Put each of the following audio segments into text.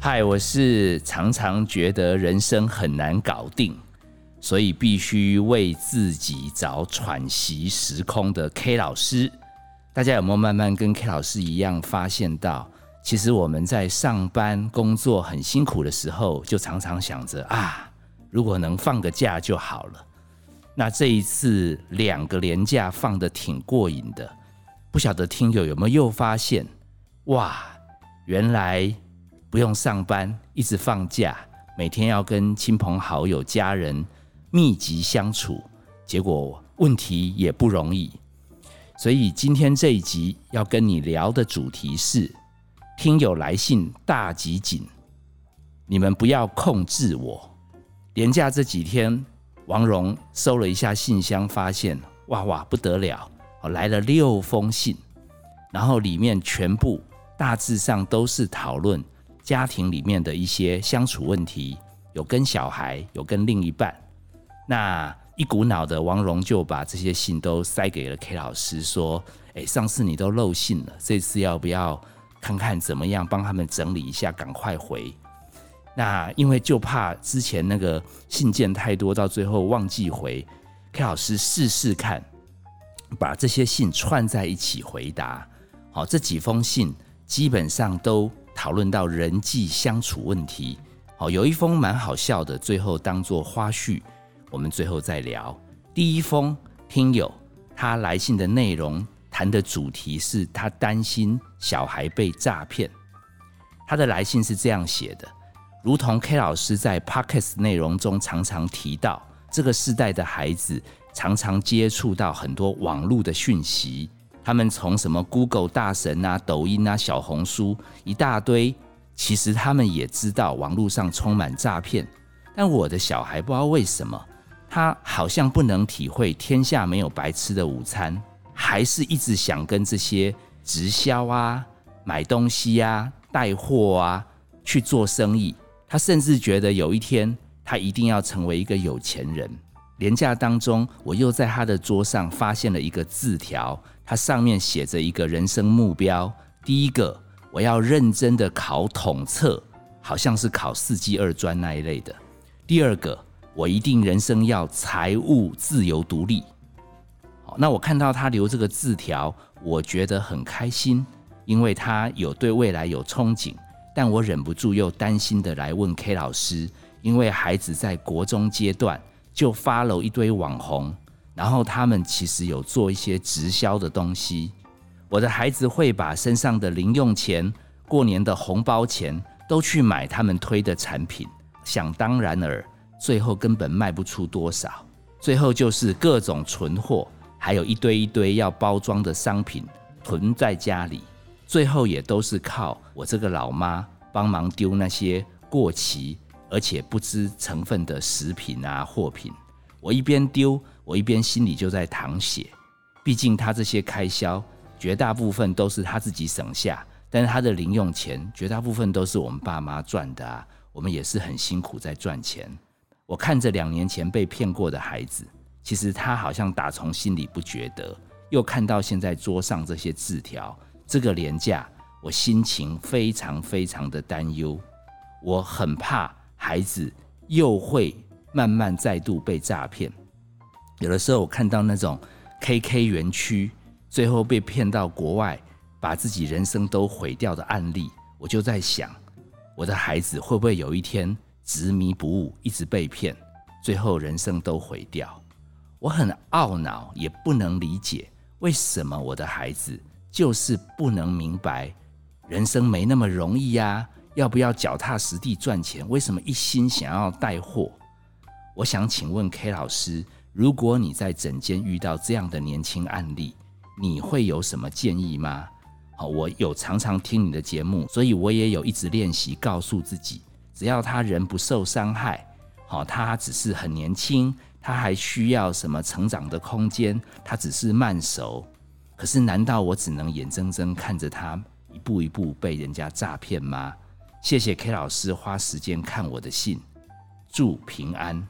嗨，我是常常觉得人生很难搞定，所以必须为自己找喘息时空的 K 老师。大家有没有慢慢跟 K 老师一样，发现到其实我们在上班工作很辛苦的时候，就常常想着啊，如果能放个假就好了。那这一次两个连假放的挺过瘾的，不晓得听友有没有又发现，哇，原来不用上班，一直放假，每天要跟亲朋好友、家人密集相处，结果问题也不容易。所以今天这一集要跟你聊的主题是：听友来信大集锦，你们不要控制我。连假这几天。王蓉收了一下信箱，发现哇哇不得了，来了六封信，然后里面全部大致上都是讨论家庭里面的一些相处问题，有跟小孩，有跟另一半。那一股脑的，王蓉就把这些信都塞给了 K 老师，说：“哎，上次你都漏信了，这次要不要看看怎么样，帮他们整理一下，赶快回。”那因为就怕之前那个信件太多，到最后忘记回，K 老师试试看，把这些信串在一起回答。好，这几封信基本上都讨论到人际相处问题。好，有一封蛮好笑的，最后当做花絮，我们最后再聊。第一封听友他来信的内容谈的主题是他担心小孩被诈骗，他的来信是这样写的。如同 K 老师在 Podcast 内容中常常提到，这个世代的孩子常常接触到很多网络的讯息，他们从什么 Google 大神啊、抖音啊、小红书一大堆，其实他们也知道网络上充满诈骗。但我的小孩不知道为什么，他好像不能体会天下没有白吃的午餐，还是一直想跟这些直销啊、买东西啊、带货啊去做生意。他甚至觉得有一天他一定要成为一个有钱人。廉价当中，我又在他的桌上发现了一个字条，它上面写着一个人生目标：第一个，我要认真的考统测，好像是考四技二专那一类的；第二个，我一定人生要财务自由独立。好，那我看到他留这个字条，我觉得很开心，因为他有对未来有憧憬。但我忍不住又担心的来问 K 老师，因为孩子在国中阶段就发了一堆网红，然后他们其实有做一些直销的东西。我的孩子会把身上的零用钱、过年的红包钱都去买他们推的产品，想当然尔，最后根本卖不出多少，最后就是各种存货，还有一堆一堆要包装的商品囤在家里。最后也都是靠我这个老妈帮忙丢那些过期而且不知成分的食品啊货品。我一边丢，我一边心里就在淌血。毕竟他这些开销绝大部分都是他自己省下，但是他的零用钱绝大部分都是我们爸妈赚的啊。我们也是很辛苦在赚钱。我看着两年前被骗过的孩子，其实他好像打从心里不觉得。又看到现在桌上这些字条。这个廉价，我心情非常非常的担忧，我很怕孩子又会慢慢再度被诈骗。有的时候我看到那种 KK 园区最后被骗到国外，把自己人生都毁掉的案例，我就在想，我的孩子会不会有一天执迷不悟，一直被骗，最后人生都毁掉？我很懊恼，也不能理解为什么我的孩子。就是不能明白，人生没那么容易呀！要不要脚踏实地赚钱？为什么一心想要带货？我想请问 K 老师，如果你在诊间遇到这样的年轻案例，你会有什么建议吗？好，我有常常听你的节目，所以我也有一直练习告诉自己，只要他人不受伤害，好，他只是很年轻，他还需要什么成长的空间，他只是慢熟。可是，难道我只能眼睁睁看着他一步一步被人家诈骗吗？谢谢 K 老师花时间看我的信，祝平安。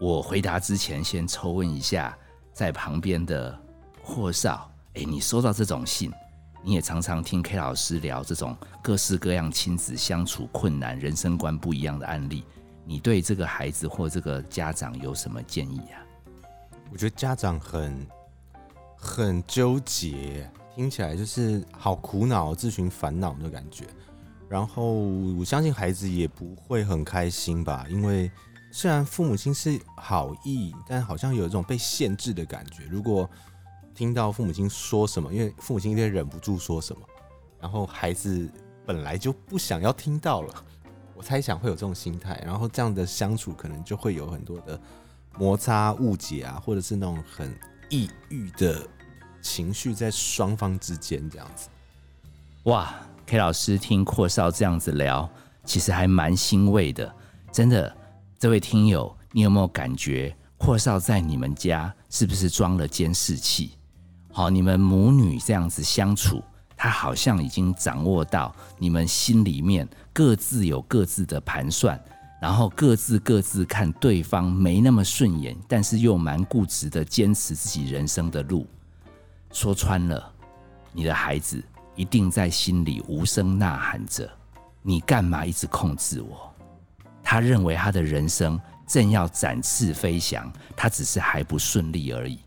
我回答之前，先抽问一下在旁边的霍少，哎，你收到这种信，你也常常听 K 老师聊这种各式各样亲子相处困难、人生观不一样的案例。你对这个孩子或这个家长有什么建议啊？我觉得家长很很纠结，听起来就是好苦恼、自寻烦恼的感觉。然后我相信孩子也不会很开心吧，因为虽然父母亲是好意，但好像有一种被限制的感觉。如果听到父母亲说什么，因为父母亲一定忍不住说什么，然后孩子本来就不想要听到了。我猜想会有这种心态，然后这样的相处可能就会有很多的摩擦、误解啊，或者是那种很抑郁的情绪在双方之间这样子。哇，K 老师听阔少这样子聊，其实还蛮欣慰的。真的，这位听友，你有没有感觉阔少在你们家是不是装了监视器？好，你们母女这样子相处。他好像已经掌握到你们心里面各自有各自的盘算，然后各自各自看对方没那么顺眼，但是又蛮固执的坚持自己人生的路。说穿了，你的孩子一定在心里无声呐喊着：“你干嘛一直控制我？”他认为他的人生正要展翅飞翔，他只是还不顺利而已。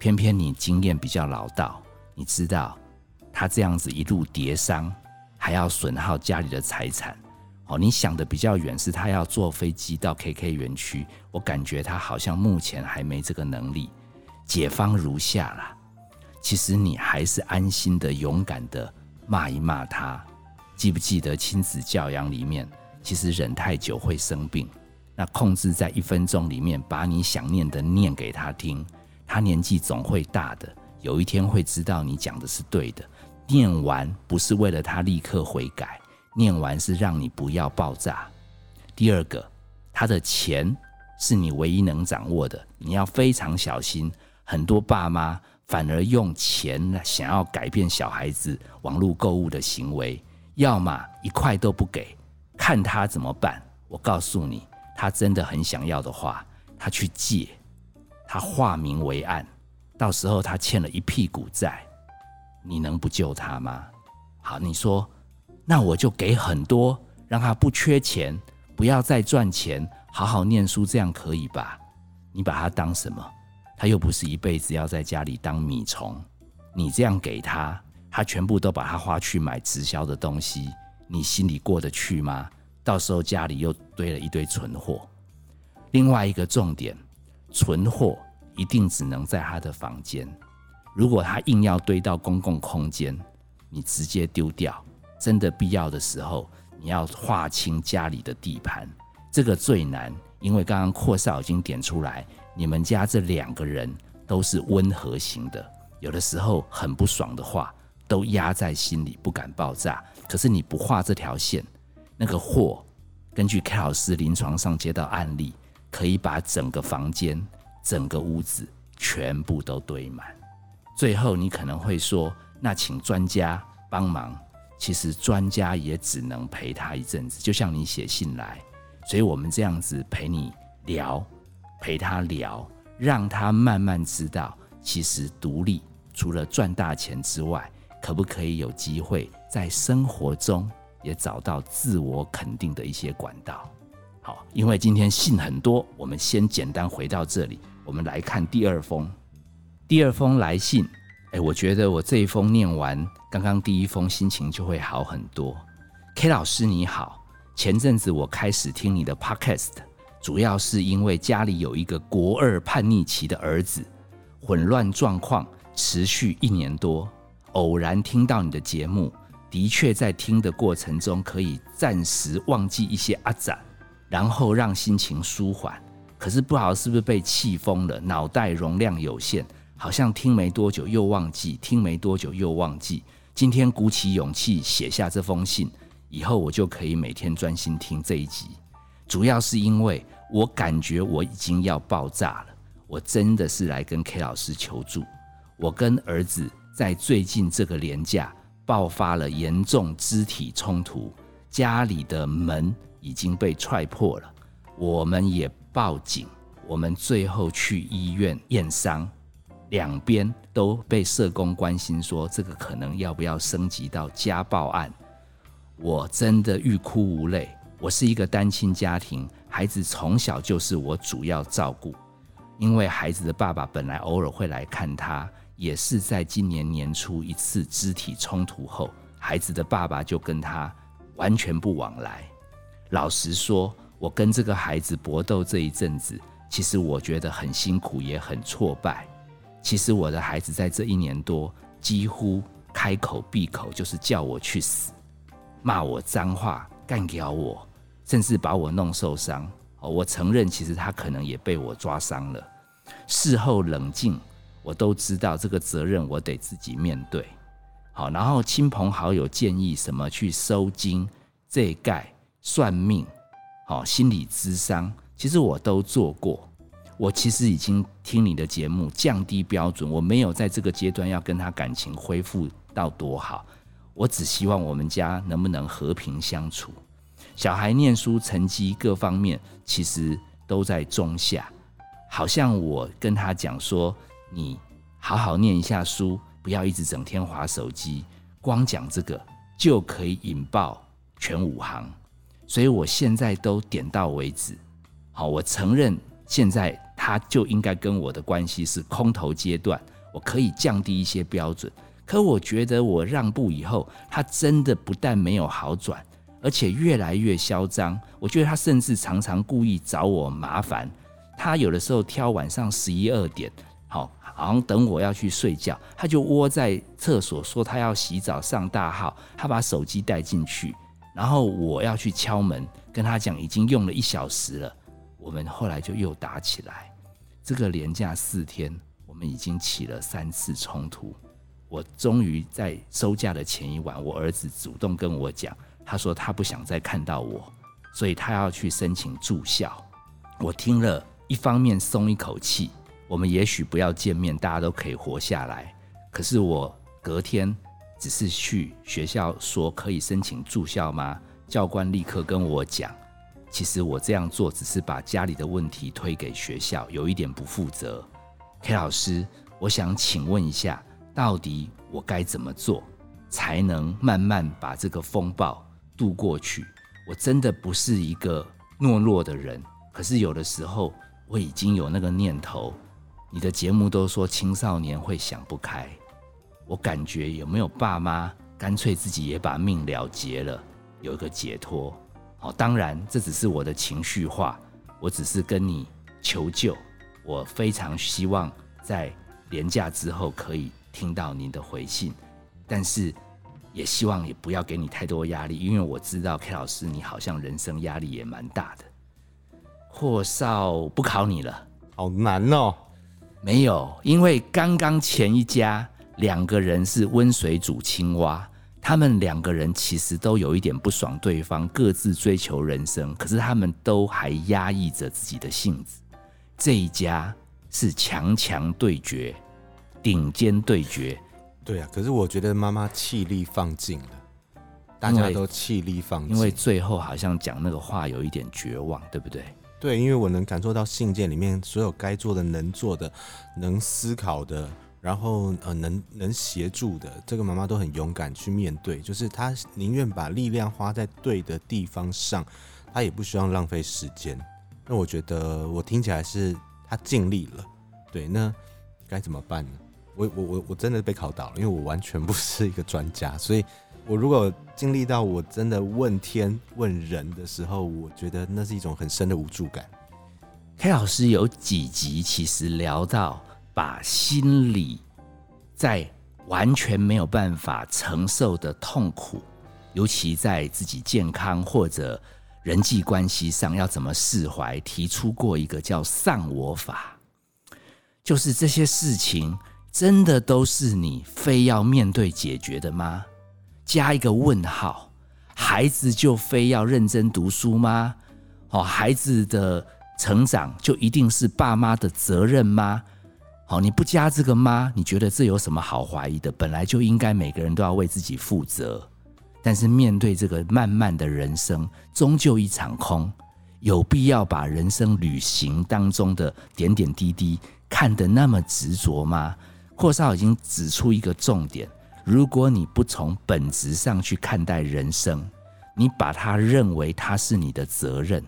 偏偏你经验比较老道，你知道。他这样子一路跌伤，还要损耗家里的财产，哦，你想的比较远，是他要坐飞机到 KK 园区。我感觉他好像目前还没这个能力。解方如下啦，其实你还是安心的、勇敢的骂一骂他。记不记得亲子教养里面，其实忍太久会生病。那控制在一分钟里面，把你想念的念给他听。他年纪总会大的，有一天会知道你讲的是对的。念完不是为了他立刻悔改，念完是让你不要爆炸。第二个，他的钱是你唯一能掌握的，你要非常小心。很多爸妈反而用钱想要改变小孩子网络购物的行为，要么一块都不给，看他怎么办。我告诉你，他真的很想要的话，他去借，他化名为暗，到时候他欠了一屁股债。你能不救他吗？好，你说，那我就给很多，让他不缺钱，不要再赚钱，好好念书，这样可以吧？你把他当什么？他又不是一辈子要在家里当米虫。你这样给他，他全部都把他花去买直销的东西，你心里过得去吗？到时候家里又堆了一堆存货。另外一个重点，存货一定只能在他的房间。如果他硬要堆到公共空间，你直接丢掉。真的必要的时候，你要划清家里的地盘，这个最难。因为刚刚阔少已经点出来，你们家这两个人都是温和型的，有的时候很不爽的话都压在心里，不敢爆炸。可是你不画这条线，那个货，根据 K 老师临床上接到案例，可以把整个房间、整个屋子全部都堆满。最后，你可能会说：“那请专家帮忙。”其实专家也只能陪他一阵子，就像你写信来，所以我们这样子陪你聊，陪他聊，让他慢慢知道，其实独立除了赚大钱之外，可不可以有机会在生活中也找到自我肯定的一些管道？好，因为今天信很多，我们先简单回到这里，我们来看第二封。第二封来信，哎，我觉得我这一封念完，刚刚第一封心情就会好很多。K 老师你好，前阵子我开始听你的 Podcast，主要是因为家里有一个国二叛逆期的儿子，混乱状况持续一年多，偶然听到你的节目，的确在听的过程中可以暂时忘记一些阿展，然后让心情舒缓。可是不好，是不是被气疯了？脑袋容量有限。好像听没多久又忘记，听没多久又忘记。今天鼓起勇气写下这封信，以后我就可以每天专心听这一集。主要是因为我感觉我已经要爆炸了，我真的是来跟 K 老师求助。我跟儿子在最近这个年假爆发了严重肢体冲突，家里的门已经被踹破了，我们也报警，我们最后去医院验伤。两边都被社工关心，说这个可能要不要升级到家暴案。我真的欲哭无泪。我是一个单亲家庭，孩子从小就是我主要照顾。因为孩子的爸爸本来偶尔会来看他，也是在今年年初一次肢体冲突后，孩子的爸爸就跟他完全不往来。老实说，我跟这个孩子搏斗这一阵子，其实我觉得很辛苦，也很挫败。其实我的孩子在这一年多，几乎开口闭口就是叫我去死，骂我脏话，干掉我，甚至把我弄受伤。我承认，其实他可能也被我抓伤了。事后冷静，我都知道这个责任我得自己面对。好，然后亲朋好友建议什么去收金、这盖、算命、好心理咨商，其实我都做过。我其实已经听你的节目，降低标准。我没有在这个阶段要跟他感情恢复到多好，我只希望我们家能不能和平相处。小孩念书成绩各方面其实都在中下，好像我跟他讲说，你好好念一下书，不要一直整天划手机，光讲这个就可以引爆全五行，所以我现在都点到为止。好，我承认现在他就应该跟我的关系是空头阶段，我可以降低一些标准，可我觉得我让步以后，他真的不但没有好转。而且越来越嚣张，我觉得他甚至常常故意找我麻烦。他有的时候挑晚上十一二点，好，好像等我要去睡觉，他就窝在厕所说他要洗澡上大号，他把手机带进去，然后我要去敲门跟他讲已经用了一小时了。我们后来就又打起来。这个连假四天，我们已经起了三次冲突。我终于在收假的前一晚，我儿子主动跟我讲。他说他不想再看到我，所以他要去申请住校。我听了一方面松一口气，我们也许不要见面，大家都可以活下来。可是我隔天只是去学校说可以申请住校吗？教官立刻跟我讲，其实我这样做只是把家里的问题推给学校，有一点不负责。K 老师，我想请问一下，到底我该怎么做，才能慢慢把这个风暴？渡过去，我真的不是一个懦弱的人。可是有的时候，我已经有那个念头。你的节目都说青少年会想不开，我感觉有没有爸妈干脆自己也把命了结了，有一个解脱。好，当然这只是我的情绪化，我只是跟你求救。我非常希望在年假之后可以听到您的回信，但是。也希望也不要给你太多压力，因为我知道 K 老师你好像人生压力也蛮大的。霍少不考你了，好难哦。没有，因为刚刚前一家两个人是温水煮青蛙，他们两个人其实都有一点不爽对方，各自追求人生，可是他们都还压抑着自己的性子。这一家是强强对决，顶尖对决。对啊，可是我觉得妈妈气力放尽了，大家都气力放尽，因为最后好像讲那个话有一点绝望，对不对？对，因为我能感受到信件里面所有该做的、能做的、能思考的，然后呃能能协助的，这个妈妈都很勇敢去面对，就是她宁愿把力量花在对的地方上，她也不希望浪费时间。那我觉得我听起来是她尽力了，对，那该怎么办呢？我我我我真的被考倒了，因为我完全不是一个专家，所以我如果经历到我真的问天问人的时候，我觉得那是一种很深的无助感。K 老师有几集其实聊到把心理在完全没有办法承受的痛苦，尤其在自己健康或者人际关系上要怎么释怀，提出过一个叫丧我法，就是这些事情。真的都是你非要面对解决的吗？加一个问号，孩子就非要认真读书吗？哦，孩子的成长就一定是爸妈的责任吗？好，你不加这个吗？你觉得这有什么好怀疑的？本来就应该每个人都要为自己负责，但是面对这个漫漫的人生，终究一场空，有必要把人生旅行当中的点点滴滴。看得那么执着吗？阔少已经指出一个重点：如果你不从本质上去看待人生，你把它认为它是你的责任，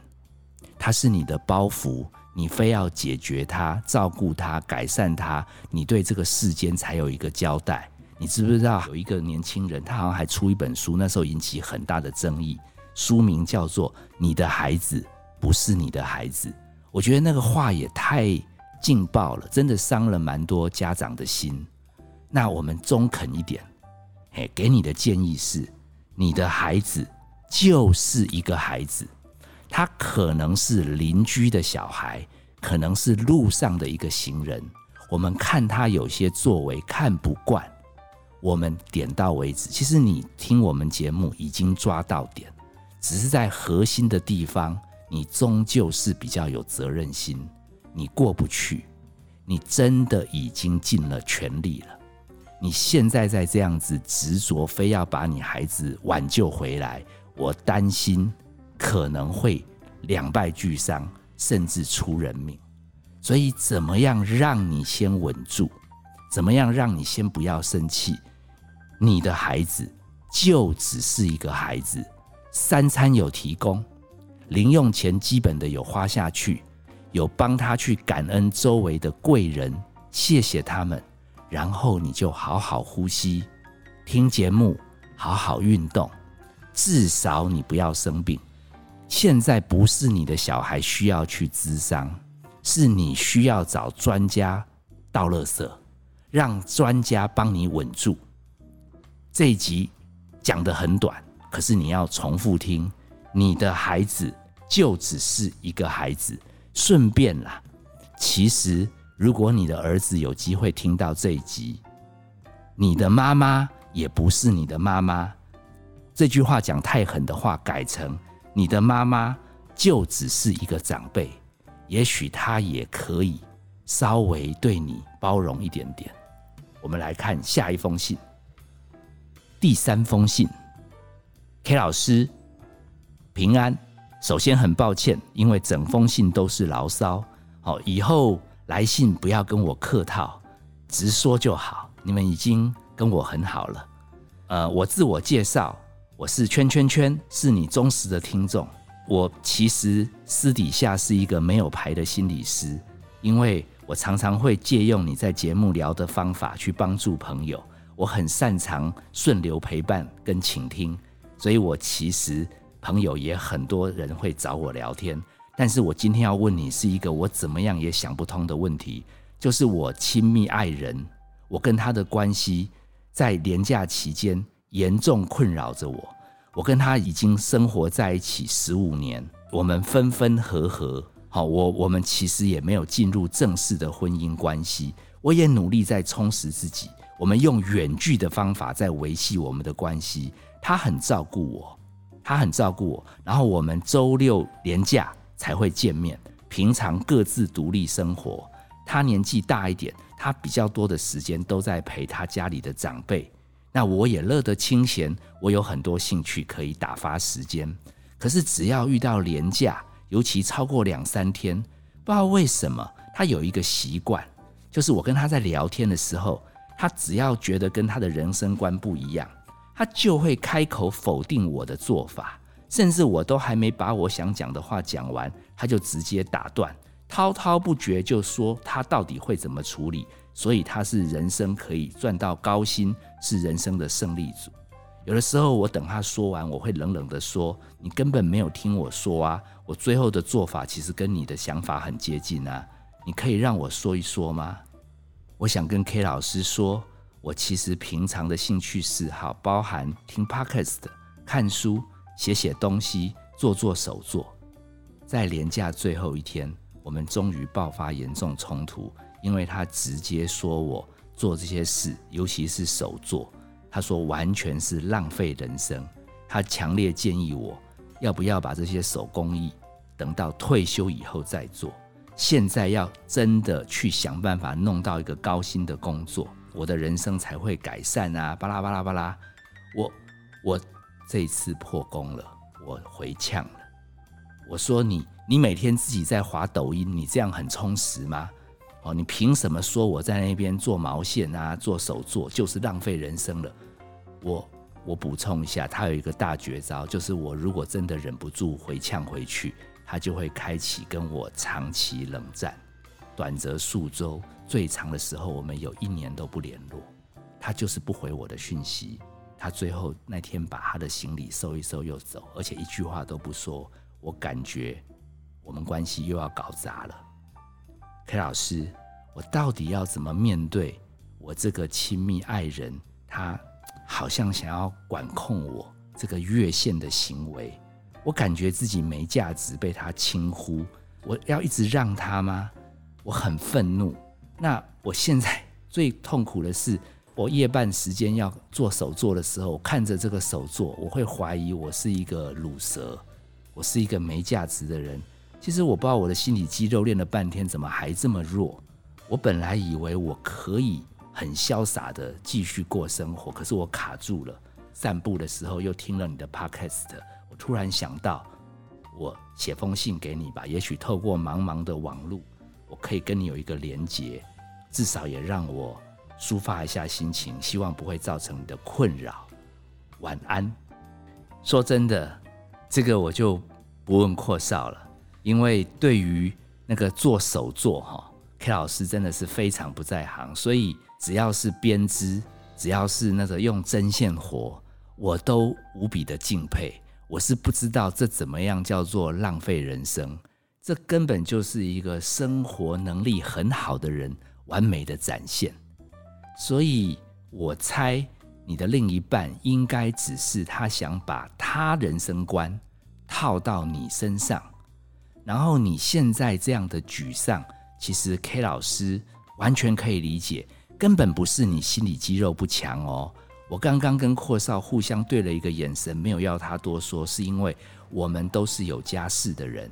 它是你的包袱，你非要解决它、照顾它、改善它，你对这个世间才有一个交代。你知不知道有一个年轻人，他好像还出一本书，那时候引起很大的争议，书名叫做《你的孩子不是你的孩子》。我觉得那个话也太劲爆了，真的伤了蛮多家长的心。那我们中肯一点，嘿，给你的建议是：你的孩子就是一个孩子，他可能是邻居的小孩，可能是路上的一个行人。我们看他有些作为看不惯，我们点到为止。其实你听我们节目已经抓到点，只是在核心的地方，你终究是比较有责任心，你过不去，你真的已经尽了全力了。你现在在这样子执着，非要把你孩子挽救回来，我担心可能会两败俱伤，甚至出人命。所以，怎么样让你先稳住？怎么样让你先不要生气？你的孩子就只是一个孩子，三餐有提供，零用钱基本的有花下去，有帮他去感恩周围的贵人，谢谢他们，然后你就好好呼吸，听节目，好好运动，至少你不要生病。现在不是你的小孩需要去咨商。是你需要找专家倒垃圾，让专家帮你稳住。这一集讲的很短，可是你要重复听。你的孩子就只是一个孩子。顺便啦，其实如果你的儿子有机会听到这一集，你的妈妈也不是你的妈妈。这句话讲太狠的话，改成你的妈妈就只是一个长辈。也许他也可以稍微对你包容一点点。我们来看下一封信，第三封信，K 老师平安。首先很抱歉，因为整封信都是牢骚。好，以后来信不要跟我客套，直说就好。你们已经跟我很好了。呃，我自我介绍，我是圈圈圈，是你忠实的听众。我其实私底下是一个没有牌的心理师，因为我常常会借用你在节目聊的方法去帮助朋友。我很擅长顺流陪伴跟倾听，所以我其实朋友也很多人会找我聊天。但是我今天要问你是一个我怎么样也想不通的问题，就是我亲密爱人，我跟他的关系在年假期间严重困扰着我。我跟他已经生活在一起十五年，我们分分合合，好，我我们其实也没有进入正式的婚姻关系。我也努力在充实自己，我们用远距的方法在维系我们的关系。他很照顾我，他很照顾我，然后我们周六连假才会见面，平常各自独立生活。他年纪大一点，他比较多的时间都在陪他家里的长辈。那我也乐得清闲，我有很多兴趣可以打发时间。可是只要遇到廉假，尤其超过两三天，不知道为什么他有一个习惯，就是我跟他在聊天的时候，他只要觉得跟他的人生观不一样，他就会开口否定我的做法，甚至我都还没把我想讲的话讲完，他就直接打断，滔滔不绝就说他到底会怎么处理。所以他是人生可以赚到高薪，是人生的胜利组。有的时候我等他说完，我会冷冷的说：“你根本没有听我说啊！我最后的做法其实跟你的想法很接近啊！你可以让我说一说吗？”我想跟 K 老师说，我其实平常的兴趣嗜好包含听 Podcast、看书、写写东西、做做手作。在年假最后一天，我们终于爆发严重冲突。因为他直接说我做这些事，尤其是手作，他说完全是浪费人生。他强烈建议我要不要把这些手工艺等到退休以后再做。现在要真的去想办法弄到一个高薪的工作，我的人生才会改善啊！巴拉巴拉巴拉，我我这次破功了，我回呛了。我说你你每天自己在滑抖音，你这样很充实吗？哦，你凭什么说我在那边做毛线啊、做手作就是浪费人生了？我我补充一下，他有一个大绝招，就是我如果真的忍不住回呛回去，他就会开启跟我长期冷战，短则数周，最长的时候我们有一年都不联络。他就是不回我的讯息，他最后那天把他的行李收一收又走，而且一句话都不说。我感觉我们关系又要搞砸了。K 老师，我到底要怎么面对我这个亲密爱人？他好像想要管控我这个越线的行为，我感觉自己没价值，被他轻忽。我要一直让他吗？我很愤怒。那我现在 最痛苦的是。我夜半时间要做手作的时候，看着这个手作，我会怀疑我是一个卤蛇，我是一个没价值的人。其实我不知道我的心理肌肉练了半天，怎么还这么弱？我本来以为我可以很潇洒的继续过生活，可是我卡住了。散步的时候又听了你的 podcast，我突然想到，我写封信给你吧，也许透过茫茫的网路，我可以跟你有一个连结，至少也让我。抒发一下心情，希望不会造成你的困扰。晚安。说真的，这个我就不问阔少了，因为对于那个做手作哈，K 老师真的是非常不在行，所以只要是编织，只要是那个用针线活，我都无比的敬佩。我是不知道这怎么样叫做浪费人生，这根本就是一个生活能力很好的人完美的展现。所以我猜你的另一半应该只是他想把他人生观套到你身上，然后你现在这样的沮丧，其实 K 老师完全可以理解，根本不是你心理肌肉不强哦。我刚刚跟阔少互相对了一个眼神，没有要他多说，是因为我们都是有家室的人，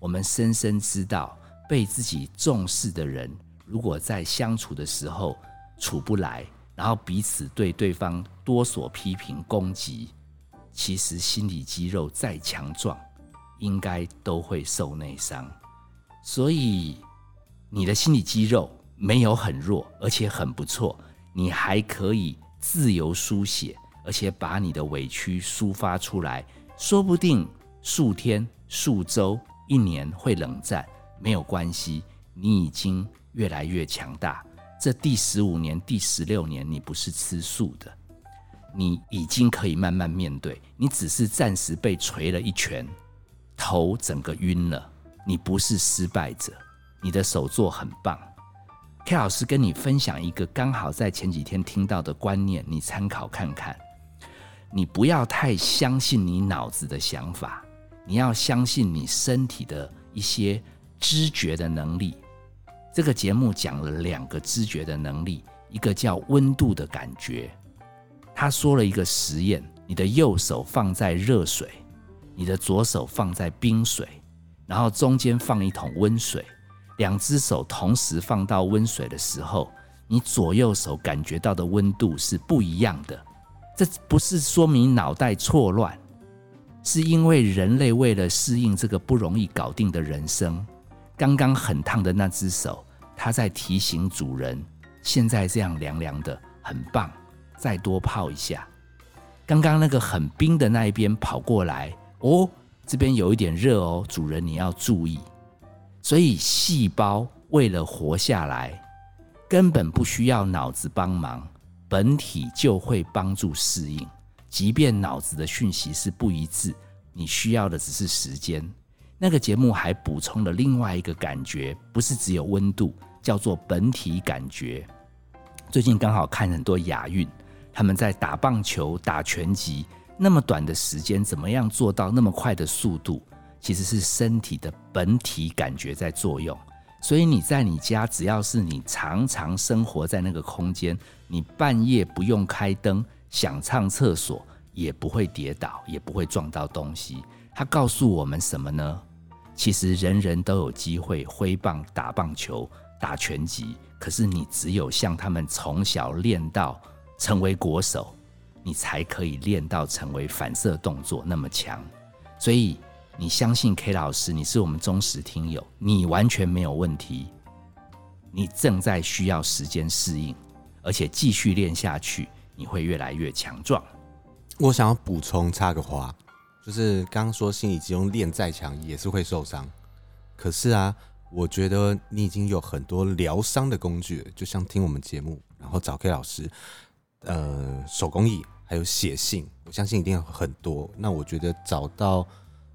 我们深深知道被自己重视的人，如果在相处的时候。处不来，然后彼此对对方多所批评攻击，其实心理肌肉再强壮，应该都会受内伤。所以你的心理肌肉没有很弱，而且很不错，你还可以自由书写，而且把你的委屈抒发出来，说不定数天、数周、一年会冷战，没有关系，你已经越来越强大。这第十五年、第十六年，你不是吃素的，你已经可以慢慢面对。你只是暂时被捶了一拳，头整个晕了。你不是失败者，你的手作很棒。K 老师跟你分享一个刚好在前几天听到的观念，你参考看看。你不要太相信你脑子的想法，你要相信你身体的一些知觉的能力。这个节目讲了两个知觉的能力，一个叫温度的感觉。他说了一个实验：你的右手放在热水，你的左手放在冰水，然后中间放一桶温水，两只手同时放到温水的时候，你左右手感觉到的温度是不一样的。这不是说明脑袋错乱，是因为人类为了适应这个不容易搞定的人生。刚刚很烫的那只手，它在提醒主人，现在这样凉凉的，很棒，再多泡一下。刚刚那个很冰的那一边跑过来，哦，这边有一点热哦，主人你要注意。所以细胞为了活下来，根本不需要脑子帮忙，本体就会帮助适应。即便脑子的讯息是不一致，你需要的只是时间。那个节目还补充了另外一个感觉，不是只有温度，叫做本体感觉。最近刚好看很多亚运，他们在打棒球、打拳击，那么短的时间，怎么样做到那么快的速度？其实是身体的本体感觉在作用。所以你在你家，只要是你常常生活在那个空间，你半夜不用开灯，想上厕所也不会跌倒，也不会撞到东西。他告诉我们什么呢？其实人人都有机会挥棒打棒球、打拳击，可是你只有像他们从小练到成为国手，你才可以练到成为反射动作那么强。所以你相信 K 老师，你是我们忠实听友，你完全没有问题。你正在需要时间适应，而且继续练下去，你会越来越强壮。我想要补充插个话，就是刚刚说心理集中练再强也是会受伤，可是啊，我觉得你已经有很多疗伤的工具，就像听我们节目，然后找 K 老师，呃，手工艺还有写信，我相信一定很多。那我觉得找到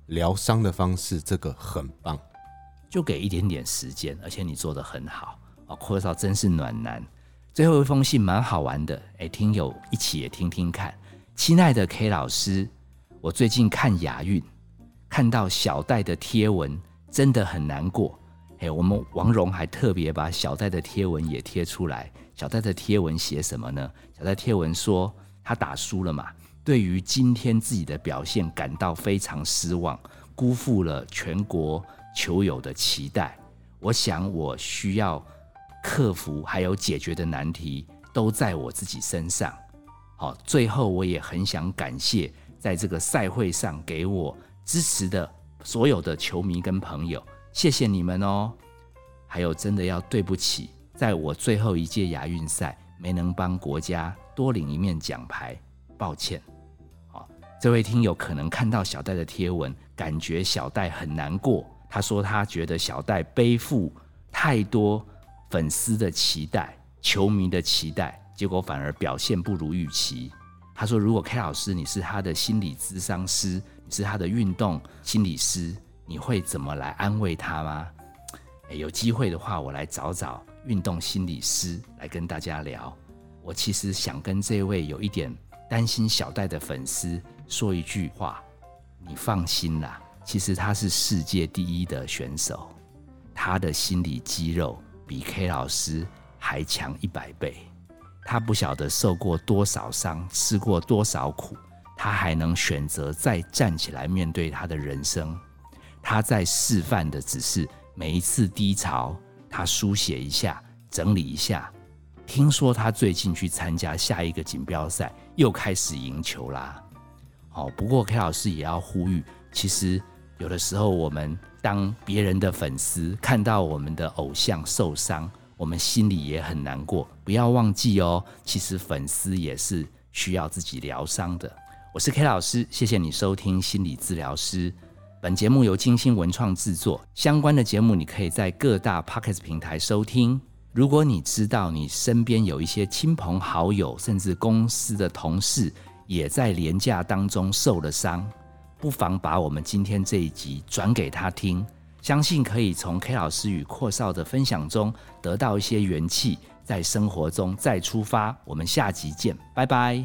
疗伤的方式，这个很棒。就给一点点时间，而且你做的很好啊，阔少真是暖男。最后一封信蛮好玩的，哎，听友一起也听听看。亲爱的 K 老师，我最近看雅韵，看到小戴的贴文，真的很难过。哎，我们王蓉还特别把小戴的贴文也贴出来。小戴的贴文写什么呢？小戴贴文说他打输了嘛，对于今天自己的表现感到非常失望，辜负了全国。球友的期待，我想我需要克服还有解决的难题都在我自己身上。好，最后我也很想感谢在这个赛会上给我支持的所有的球迷跟朋友，谢谢你们哦。还有真的要对不起，在我最后一届亚运赛没能帮国家多领一面奖牌，抱歉。好，这位听友可能看到小戴的贴文，感觉小戴很难过。他说：“他觉得小戴背负太多粉丝的期待、球迷的期待，结果反而表现不如预期。”他说：“如果 K 老师你是他的心理咨商师，你是他的运动心理师，你会怎么来安慰他吗？”有机会的话，我来找找运动心理师来跟大家聊。我其实想跟这位有一点担心小戴的粉丝说一句话：“你放心啦。”其实他是世界第一的选手，他的心理肌肉比 K 老师还强一百倍。他不晓得受过多少伤，吃过多少苦，他还能选择再站起来面对他的人生。他在示范的只是每一次低潮，他书写一下，整理一下。听说他最近去参加下一个锦标赛，又开始赢球啦。好，不过 K 老师也要呼吁，其实。有的时候，我们当别人的粉丝看到我们的偶像受伤，我们心里也很难过。不要忘记哦，其实粉丝也是需要自己疗伤的。我是 K 老师，谢谢你收听心理治疗师。本节目由金星文创制作，相关的节目你可以在各大 Pocket 平台收听。如果你知道你身边有一些亲朋好友，甚至公司的同事也在廉价当中受了伤。不妨把我们今天这一集转给他听，相信可以从 K 老师与阔少的分享中得到一些元气，在生活中再出发。我们下集见，拜拜。